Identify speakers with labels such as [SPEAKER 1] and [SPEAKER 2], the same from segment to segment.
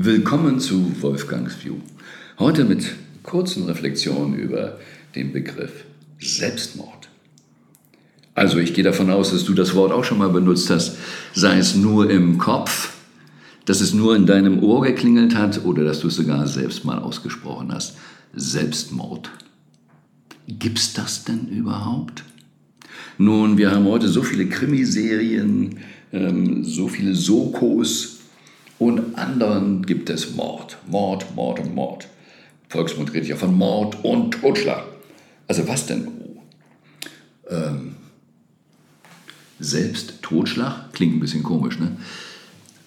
[SPEAKER 1] Willkommen zu Wolfgangs View. Heute mit kurzen Reflexionen über den Begriff Selbstmord. Also ich gehe davon aus, dass du das Wort auch schon mal benutzt hast, sei es nur im Kopf, dass es nur in deinem Ohr geklingelt hat oder dass du es sogar selbst mal ausgesprochen hast. Selbstmord. Gibt's das denn überhaupt? Nun, wir haben heute so viele Krimiserien, ähm, so viele Sokos und anderen gibt es Mord. Mord, Mord und Mord. Volksmund redet ja von Mord und Totschlag. Also was denn? Ähm, selbst Totschlag klingt ein bisschen komisch, ne?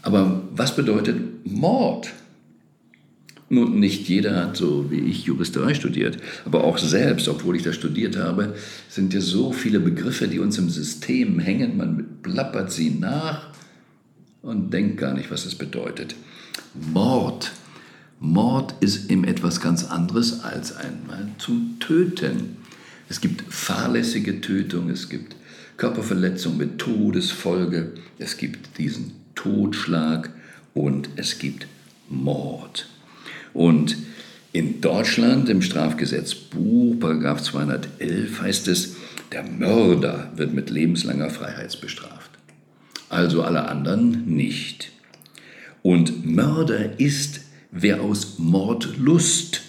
[SPEAKER 1] Aber was bedeutet Mord? Nun, nicht jeder hat so wie ich Juristerei studiert, aber auch selbst, obwohl ich das studiert habe, sind ja so viele Begriffe, die uns im System hängen, man plappert sie nach und denkt gar nicht, was es bedeutet. Mord. Mord ist eben etwas ganz anderes als einmal zu töten. Es gibt fahrlässige Tötung, es gibt Körperverletzung mit Todesfolge, es gibt diesen Totschlag und es gibt Mord. Und in Deutschland im Strafgesetzbuch, Paragraph 211, heißt es, der Mörder wird mit lebenslanger Freiheitsbestraft. Also alle anderen nicht. Und Mörder ist, wer aus Mordlust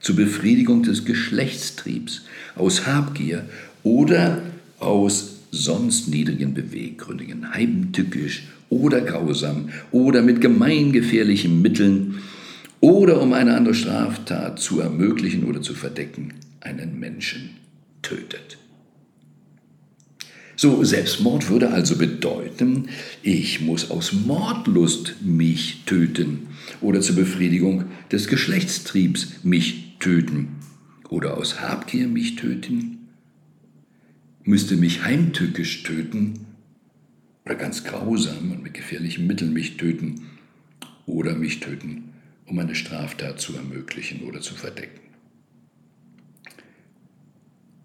[SPEAKER 1] zur Befriedigung des Geschlechtstriebs, aus Habgier oder aus sonst niedrigen Beweggründen, heimtückisch oder grausam oder mit gemeingefährlichen Mitteln oder um eine andere Straftat zu ermöglichen oder zu verdecken, einen Menschen tötet. So, Selbstmord würde also bedeuten, ich muss aus Mordlust mich töten oder zur Befriedigung des Geschlechtstriebs mich töten oder aus Habgier mich töten, müsste mich heimtückisch töten oder ganz grausam und mit gefährlichen Mitteln mich töten oder mich töten um eine Straftat zu ermöglichen oder zu verdecken.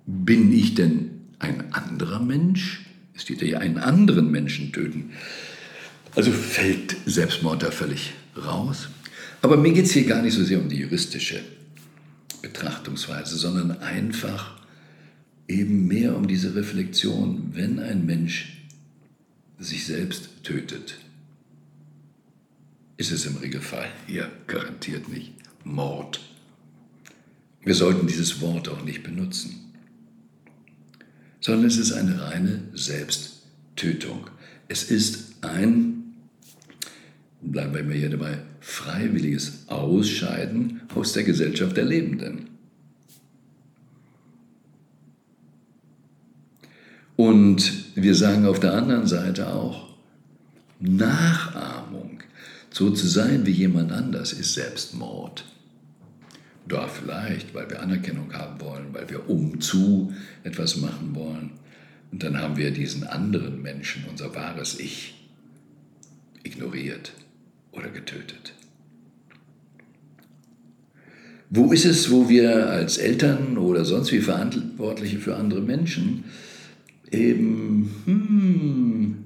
[SPEAKER 1] Bin ich denn ein anderer Mensch? Es steht ja einen anderen Menschen töten. Also fällt Selbstmord da völlig raus. Aber mir geht es hier gar nicht so sehr um die juristische Betrachtungsweise, sondern einfach eben mehr um diese Reflexion, wenn ein Mensch sich selbst tötet, ist es im Regelfall hier garantiert nicht Mord. Wir sollten dieses Wort auch nicht benutzen, sondern es ist eine reine Selbsttötung. Es ist ein, bleiben wir hier dabei, freiwilliges Ausscheiden aus der Gesellschaft der Lebenden. Und wir sagen auf der anderen Seite auch, Nachahmung so zu sein wie jemand anders ist Selbstmord. Da vielleicht, weil wir Anerkennung haben wollen, weil wir umzu etwas machen wollen. Und dann haben wir diesen anderen Menschen, unser wahres Ich, ignoriert oder getötet. Wo ist es, wo wir als Eltern oder sonst wie Verantwortliche für andere Menschen eben hm,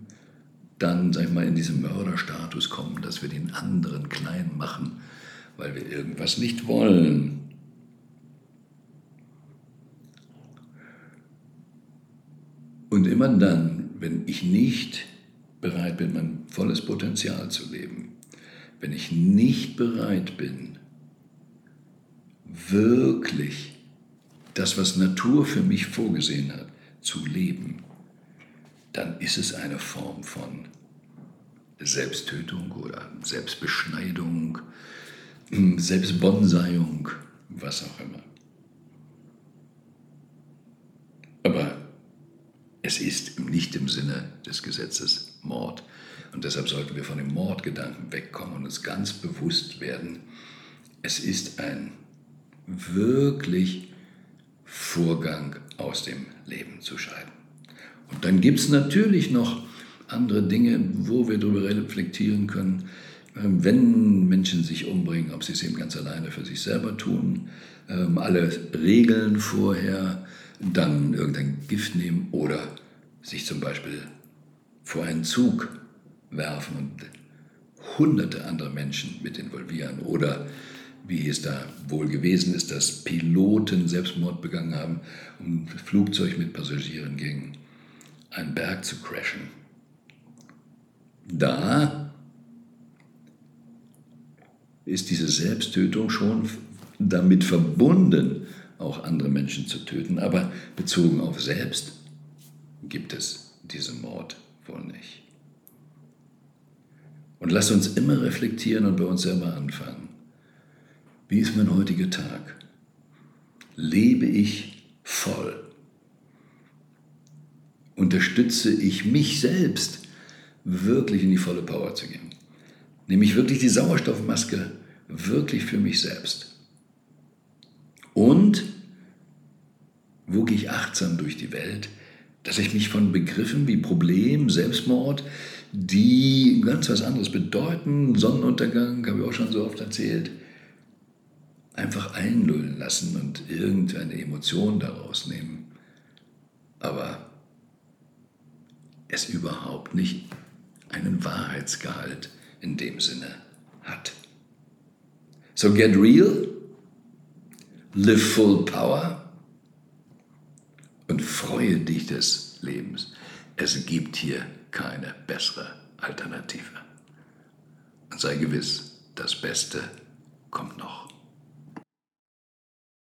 [SPEAKER 1] dann, sag ich mal, in diesen Mörderstatus kommen, dass wir den anderen klein machen, weil wir irgendwas nicht wollen. Und immer dann, wenn ich nicht bereit bin, mein volles Potenzial zu leben, wenn ich nicht bereit bin, wirklich das, was Natur für mich vorgesehen hat, zu leben, dann ist es eine Form von Selbsttötung oder Selbstbeschneidung, Selbstbonsaiung, was auch immer. Aber es ist nicht im Sinne des Gesetzes Mord. Und deshalb sollten wir von dem Mordgedanken wegkommen und uns ganz bewusst werden, es ist ein wirklich Vorgang aus dem Leben zu scheiden. Und dann gibt es natürlich noch andere Dinge, wo wir darüber reflektieren können, wenn Menschen sich umbringen, ob sie es eben ganz alleine für sich selber tun, ähm, alle Regeln vorher, dann irgendein Gift nehmen oder sich zum Beispiel vor einen Zug werfen und hunderte andere Menschen mit probieren. Oder wie es da wohl gewesen ist, dass Piloten Selbstmord begangen haben, um Flugzeug mit Passagieren gegen einen Berg zu crashen. Da ist diese Selbsttötung schon damit verbunden, auch andere Menschen zu töten. Aber bezogen auf selbst gibt es diesen Mord wohl nicht. Und lasst uns immer reflektieren und bei uns selber anfangen. Wie ist mein heutiger Tag? Lebe ich voll? Unterstütze ich mich selbst, wirklich in die volle Power zu gehen? Nehme ich wirklich die Sauerstoffmaske wirklich für mich selbst? Und wo gehe ich achtsam durch die Welt, dass ich mich von Begriffen wie Problem, Selbstmord, die ganz was anderes bedeuten, Sonnenuntergang, habe ich auch schon so oft erzählt, einfach einlullen lassen und irgendeine Emotion daraus nehmen. Aber es überhaupt nicht einen Wahrheitsgehalt in dem Sinne hat. So get real, live full power und freue dich des Lebens. Es gibt hier keine bessere Alternative. Und sei gewiss, das Beste kommt noch.